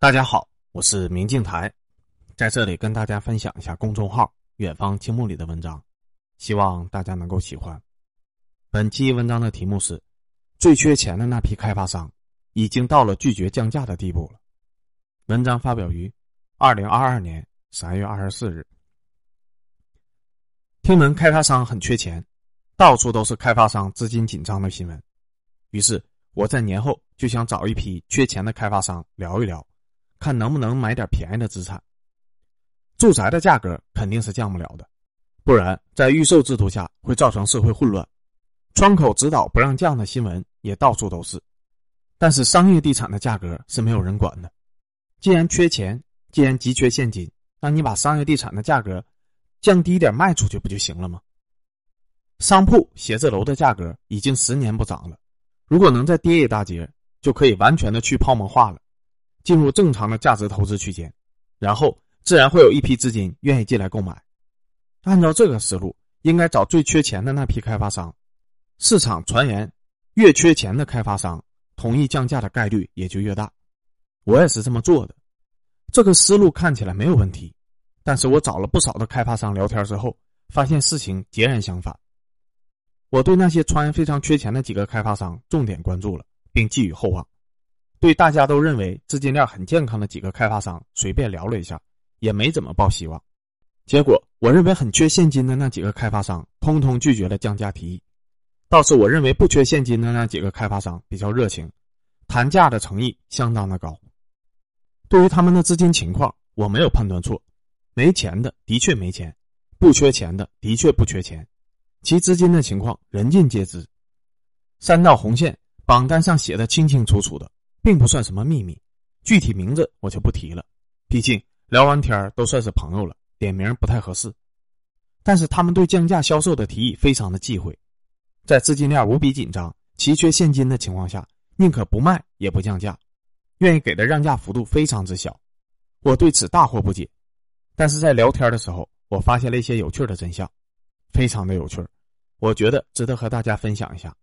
大家好，我是明镜台，在这里跟大家分享一下公众号“远方青木”里的文章，希望大家能够喜欢。本期文章的题目是：最缺钱的那批开发商已经到了拒绝降价的地步了。文章发表于二零二二年三月二十四日。听闻开发商很缺钱，到处都是开发商资金紧张的新闻，于是我在年后就想找一批缺钱的开发商聊一聊。看能不能买点便宜的资产。住宅的价格肯定是降不了的，不然在预售制度下会造成社会混乱。窗口指导不让降的新闻也到处都是。但是商业地产的价格是没有人管的。既然缺钱，既然急缺现金，那你把商业地产的价格降低点卖出去不就行了吗？商铺、写字楼的价格已经十年不涨了，如果能再跌一大截，就可以完全的去泡沫化了。进入正常的价值投资区间，然后自然会有一批资金愿意进来购买。按照这个思路，应该找最缺钱的那批开发商。市场传言，越缺钱的开发商同意降价的概率也就越大。我也是这么做的。这个思路看起来没有问题，但是我找了不少的开发商聊天之后，发现事情截然相反。我对那些传言非常缺钱的几个开发商重点关注了，并寄予厚望。对大家都认为资金链很健康的几个开发商，随便聊了一下，也没怎么抱希望。结果，我认为很缺现金的那几个开发商，通通拒绝了降价提议。倒是我认为不缺现金的那几个开发商比较热情，谈价的诚意相当的高。对于他们的资金情况，我没有判断错。没钱的的确没钱，不缺钱的的确不缺钱，其资金的情况人尽皆知。三道红线榜单上写的清清楚楚的。并不算什么秘密，具体名字我就不提了，毕竟聊完天都算是朋友了，点名不太合适。但是他们对降价销售的提议非常的忌讳，在资金链无比紧张、奇缺现金的情况下，宁可不卖也不降价，愿意给的让价幅度非常之小。我对此大惑不解，但是在聊天的时候，我发现了一些有趣的真相，非常的有趣，我觉得值得和大家分享一下。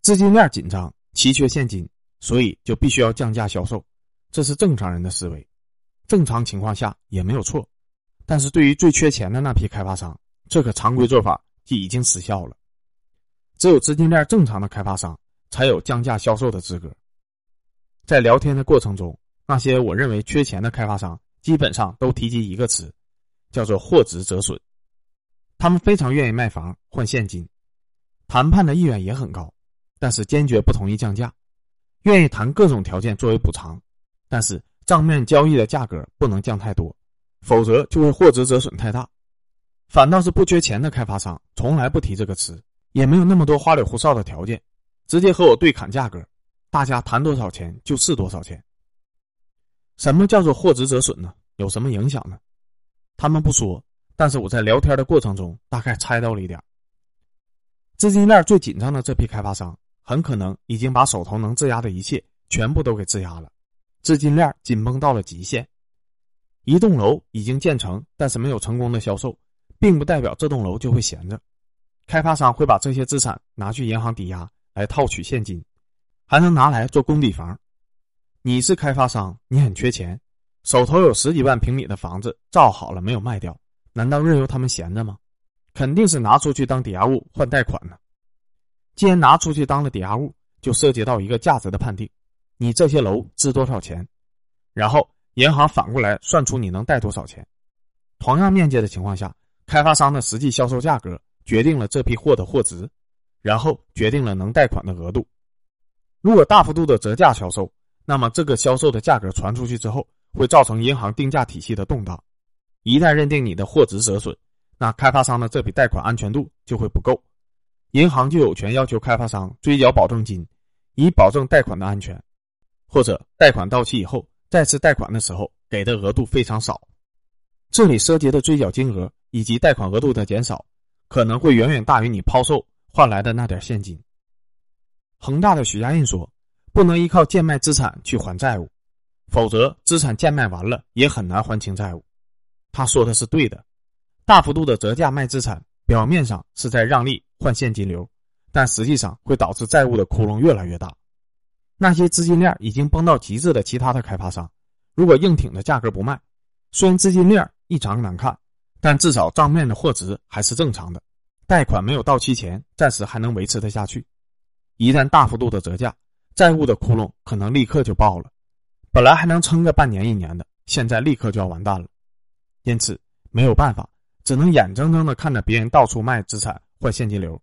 资金链紧张，奇缺现金。所以就必须要降价销售，这是正常人的思维，正常情况下也没有错。但是对于最缺钱的那批开发商，这个常规做法就已经失效了。只有资金链正常的开发商才有降价销售的资格。在聊天的过程中，那些我认为缺钱的开发商基本上都提及一个词，叫做“货值折损”。他们非常愿意卖房换现金，谈判的意愿也很高，但是坚决不同意降价。愿意谈各种条件作为补偿，但是账面交易的价格不能降太多，否则就会获值折损太大。反倒是不缺钱的开发商从来不提这个词，也没有那么多花里胡哨的条件，直接和我对砍价格，大家谈多少钱就是多少钱。什么叫做货值折损呢？有什么影响呢？他们不说，但是我在聊天的过程中大概猜到了一点。资金链最紧张的这批开发商。很可能已经把手头能质押的一切全部都给质押了，资金链紧绷到了极限。一栋楼已经建成，但是没有成功的销售，并不代表这栋楼就会闲着。开发商会把这些资产拿去银行抵押来套取现金，还能拿来做工抵房。你是开发商，你很缺钱，手头有十几万平米的房子造好了没有卖掉，难道任由他们闲着吗？肯定是拿出去当抵押物换贷款呢。既然拿出去当了抵押物，就涉及到一个价值的判定，你这些楼值多少钱？然后银行反过来算出你能贷多少钱。同样面积的情况下，开发商的实际销售价格决定了这批货的货值，然后决定了能贷款的额度。如果大幅度的折价销售，那么这个销售的价格传出去之后，会造成银行定价体系的动荡。一旦认定你的货值折损，那开发商的这笔贷款安全度就会不够。银行就有权要求开发商追缴保证金，以保证贷款的安全，或者贷款到期以后再次贷款的时候给的额度非常少。这里涉及的追缴金额以及贷款额度的减少，可能会远远大于你抛售换来的那点现金。恒大的许家印说：“不能依靠贱卖资产去还债务，否则资产贱卖完了也很难还清债务。”他说的是对的，大幅度的折价卖资产，表面上是在让利。换现金流，但实际上会导致债务的窟窿越来越大。那些资金链已经崩到极致的其他的开发商，如果硬挺着价格不卖，虽然资金链异常难看，但至少账面的货值还是正常的，贷款没有到期前，暂时还能维持得下去。一旦大幅度的折价，债务的窟窿可能立刻就爆了。本来还能撑个半年一年的，现在立刻就要完蛋了。因此没有办法，只能眼睁睁的看着别人到处卖资产换现金流，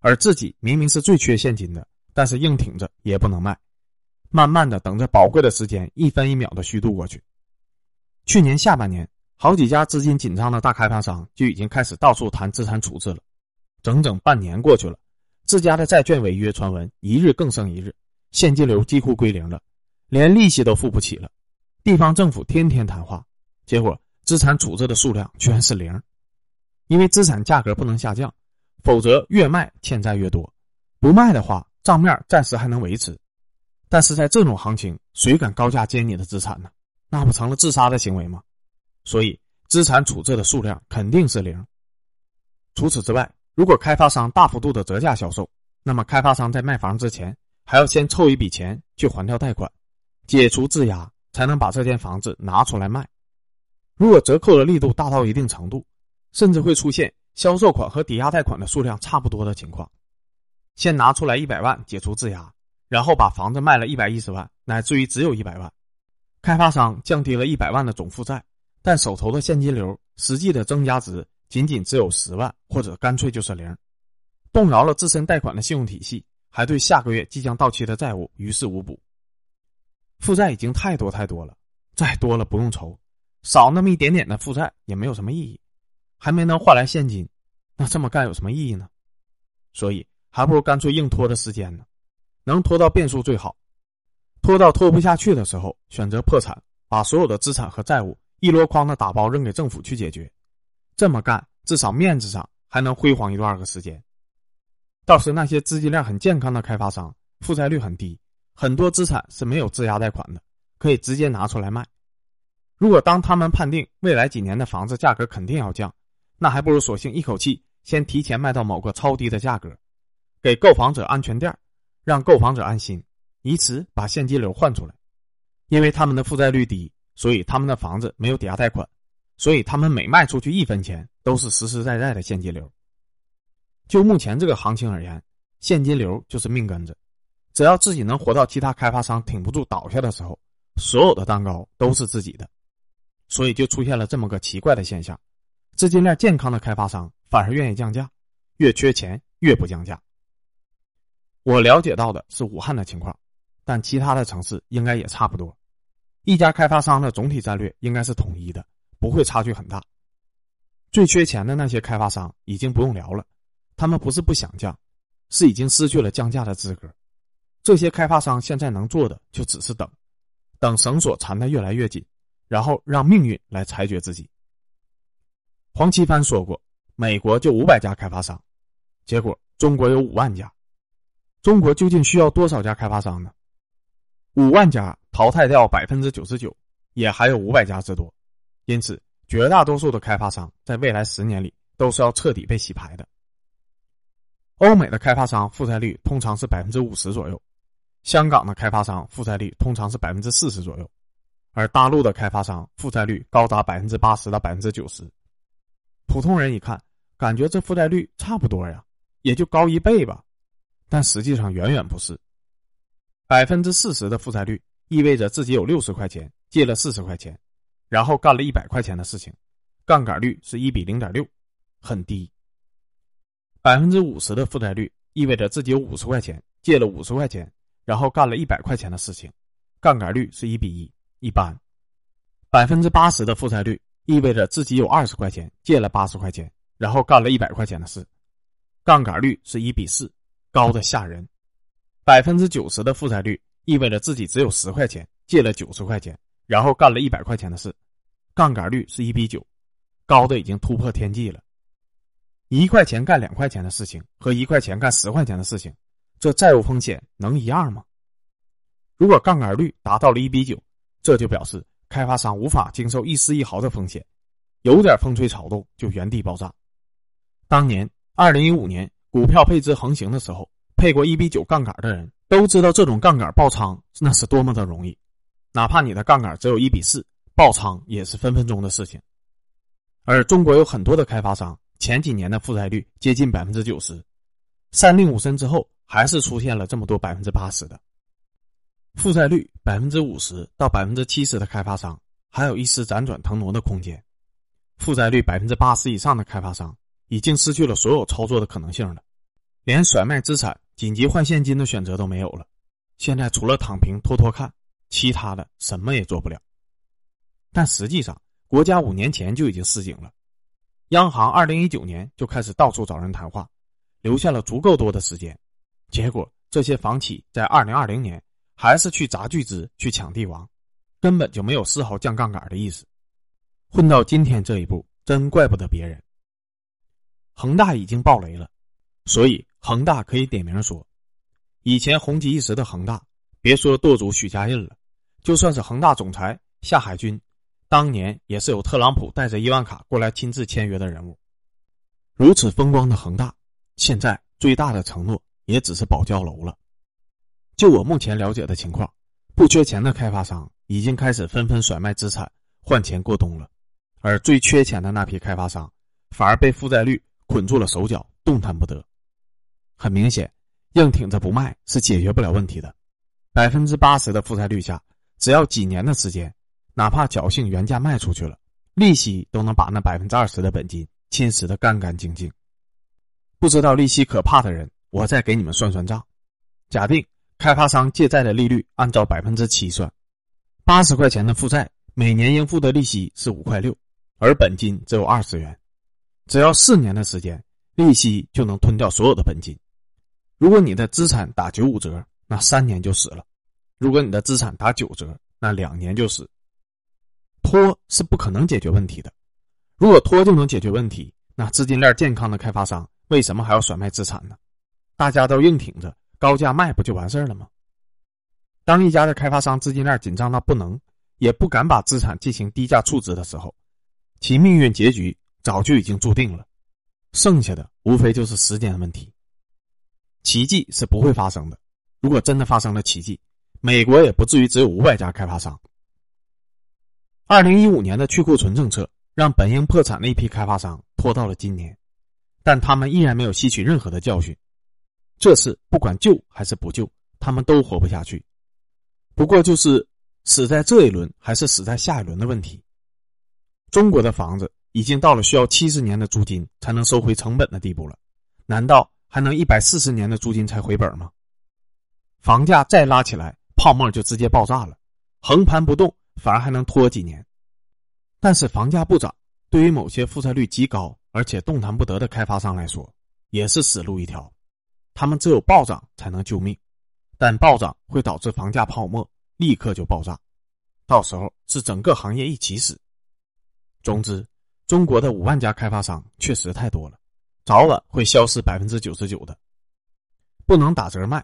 而自己明明是最缺现金的，但是硬挺着也不能卖。慢慢的等着宝贵的时间一分一秒的虚度过去。去年下半年，好几家资金紧张的大开发商就已经开始到处谈资产处置了。整整半年过去了。自家的债券违约传闻一日更胜一日，现金流几乎归零了，连利息都付不起了。地方政府天天谈话，结果资产处置的数量居然是零，因为资产价格不能下降，否则越卖欠债越多，不卖的话账面暂时还能维持。但是在这种行情，谁敢高价接你的资产呢？那不成了自杀的行为吗？所以资产处置的数量肯定是零。除此之外。如果开发商大幅度的折价销售，那么开发商在卖房之前还要先凑一笔钱去还掉贷款，解除质押，才能把这间房子拿出来卖。如果折扣的力度大到一定程度，甚至会出现销售款和抵押贷款的数量差不多的情况。先拿出来一百万解除质押，然后把房子卖了一百一十万，乃至于只有一百万，开发商降低了一百万的总负债，但手头的现金流实际的增加值。仅仅只有十万，或者干脆就是零，动摇了自身贷款的信用体系，还对下个月即将到期的债务于事无补。负债已经太多太多了，再多了不用愁，少那么一点点的负债也没有什么意义，还没能换来现金，那这么干有什么意义呢？所以还不如干脆硬拖着时间呢，能拖到变数最好，拖到拖不下去的时候，选择破产，把所有的资产和债务一箩筐的打包扔给政府去解决。这么干，至少面子上还能辉煌一段个时间。倒是那些资金链很健康的开发商，负债率很低，很多资产是没有质押贷款的，可以直接拿出来卖。如果当他们判定未来几年的房子价格肯定要降，那还不如索性一口气先提前卖到某个超低的价格，给购房者安全垫让购房者安心，以此把现金流换出来。因为他们的负债率低，所以他们的房子没有抵押贷款。所以，他们每卖出去一分钱，都是实实在在的现金流。就目前这个行情而言，现金流就是命根子。只要自己能活到其他开发商挺不住倒下的时候，所有的蛋糕都是自己的。所以，就出现了这么个奇怪的现象：资金链健康的开发商反而愿意降价，越缺钱越不降价。我了解到的是武汉的情况，但其他的城市应该也差不多。一家开发商的总体战略应该是统一的。不会差距很大。最缺钱的那些开发商已经不用聊了，他们不是不想降，是已经失去了降价的资格。这些开发商现在能做的就只是等，等绳索缠得越来越紧，然后让命运来裁决自己。黄奇帆说过：“美国就五百家开发商，结果中国有五万家。中国究竟需要多少家开发商呢？五万家淘汰掉百分之九十九，也还有五百家之多。”因此，绝大多数的开发商在未来十年里都是要彻底被洗牌的。欧美的开发商负债率通常是百分之五十左右，香港的开发商负债率通常是百分之四十左右，而大陆的开发商负债率高达百分之八十到百分之九十。普通人一看，感觉这负债率差不多呀，也就高一倍吧，但实际上远远不是。百分之四十的负债率意味着自己有六十块钱借了四十块钱。然后干了一百块钱的事情，杠杆率是一比零点六，很低。百分之五十的负债率意味着自己有五十块钱借了五十块钱，然后干了一百块钱的事情，杠杆率是一比一，一般。百分之八十的负债率意味着自己有二十块钱借了八十块钱，然后干了一百块钱的事，杠杆率是一比四，高的吓人。百分之九十的负债率意味着自己只有十块钱借了九十块钱，然后干了一百块钱的事。杠杆率是一比九，高的已经突破天际了。一块钱干两块钱的事情和一块钱干十块钱的事情，这债务风险能一样吗？如果杠杆率达到了一比九，这就表示开发商无法经受一丝一毫的风险，有点风吹草动就原地爆炸。当年二零一五年股票配资横行的时候，配过一比九杠杆的人。都知道这种杠杆爆仓那是多么的容易，哪怕你的杠杆只有一比四，爆仓也是分分钟的事情。而中国有很多的开发商前几年的负债率接近百分之九十，三令五申之后还是出现了这么多百分之八十的负债率，百分之五十到百分之七十的开发商还有一丝辗转腾挪的空间，负债率百分之八十以上的开发商已经失去了所有操作的可能性了，连甩卖资产、紧急换现金的选择都没有了。现在除了躺平拖拖看，其他的什么也做不了。但实际上。国家五年前就已经示警了，央行二零一九年就开始到处找人谈话，留下了足够多的时间。结果这些房企在二零二零年还是去砸巨资去抢地王，根本就没有丝毫降杠杆的意思。混到今天这一步，真怪不得别人。恒大已经爆雷了，所以恒大可以点名说，以前红极一时的恒大，别说舵主许家印了，就算是恒大总裁夏海军。当年也是有特朗普带着伊万卡过来亲自签约的人物，如此风光的恒大，现在最大的承诺也只是保交楼了。就我目前了解的情况，不缺钱的开发商已经开始纷纷甩卖资产换钱过冬了，而最缺钱的那批开发商，反而被负债率捆住了手脚，动弹不得。很明显，硬挺着不卖是解决不了问题的。百分之八十的负债率下，只要几年的时间。哪怕侥幸原价卖出去了，利息都能把那百分之二十的本金侵蚀的干干净净。不知道利息可怕的人，我再给你们算算账。假定开发商借债的利率按照百分之七算，八十块钱的负债，每年应付的利息是五块六，而本金只有二十元。只要四年的时间，利息就能吞掉所有的本金。如果你的资产打九五折，那三年就死了；如果你的资产打九折，那两年就死。拖是不可能解决问题的。如果拖就能解决问题，那资金链健康的开发商为什么还要甩卖资产呢？大家都硬挺着高价卖，不就完事儿了吗？当一家的开发商资金链紧张到不能，也不敢把资产进行低价处置的时候，其命运结局早就已经注定了。剩下的无非就是时间问题。奇迹是不会发生的。如果真的发生了奇迹，美国也不至于只有五百家开发商。二零一五年的去库存政策让本应破产的一批开发商拖到了今年，但他们依然没有吸取任何的教训。这次不管救还是不救，他们都活不下去。不过就是死在这一轮还是死在下一轮的问题。中国的房子已经到了需要七十年的租金才能收回成本的地步了，难道还能一百四十年的租金才回本吗？房价再拉起来，泡沫就直接爆炸了，横盘不动。反而还能拖几年，但是房价不涨，对于某些负债率极高而且动弹不得的开发商来说，也是死路一条。他们只有暴涨才能救命，但暴涨会导致房价泡沫，立刻就爆炸，到时候是整个行业一起死。总之，中国的五万家开发商确实太多了，早晚会消失百分之九十九的。不能打折卖，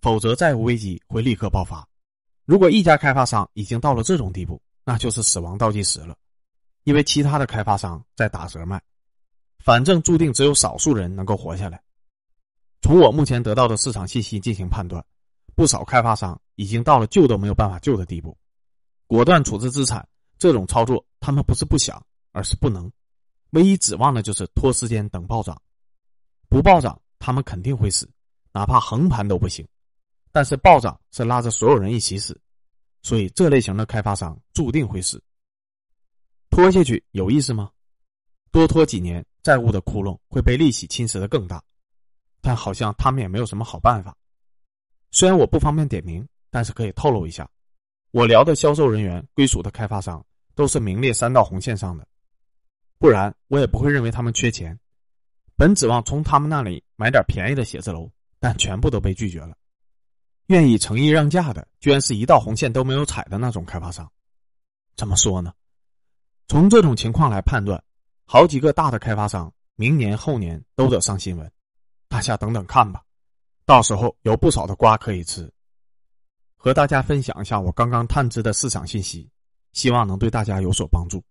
否则债务危机会立刻爆发。如果一家开发商已经到了这种地步，那就是死亡倒计时了，因为其他的开发商在打折卖，反正注定只有少数人能够活下来。从我目前得到的市场信息进行判断，不少开发商已经到了救都没有办法救的地步，果断处置资产这种操作，他们不是不想，而是不能，唯一指望的就是拖时间等暴涨，不暴涨他们肯定会死，哪怕横盘都不行。但是暴涨是拉着所有人一起死，所以这类型的开发商注定会死。拖下去有意思吗？多拖几年，债务的窟窿会被利息侵蚀的更大。但好像他们也没有什么好办法。虽然我不方便点名，但是可以透露一下，我聊的销售人员归属的开发商都是名列三道红线上的，不然我也不会认为他们缺钱。本指望从他们那里买点便宜的写字楼，但全部都被拒绝了。愿意诚意让价的，居然是一道红线都没有踩的那种开发商。怎么说呢？从这种情况来判断，好几个大的开发商明年后年都得上新闻。大家等等看吧，到时候有不少的瓜可以吃。和大家分享一下我刚刚探知的市场信息，希望能对大家有所帮助。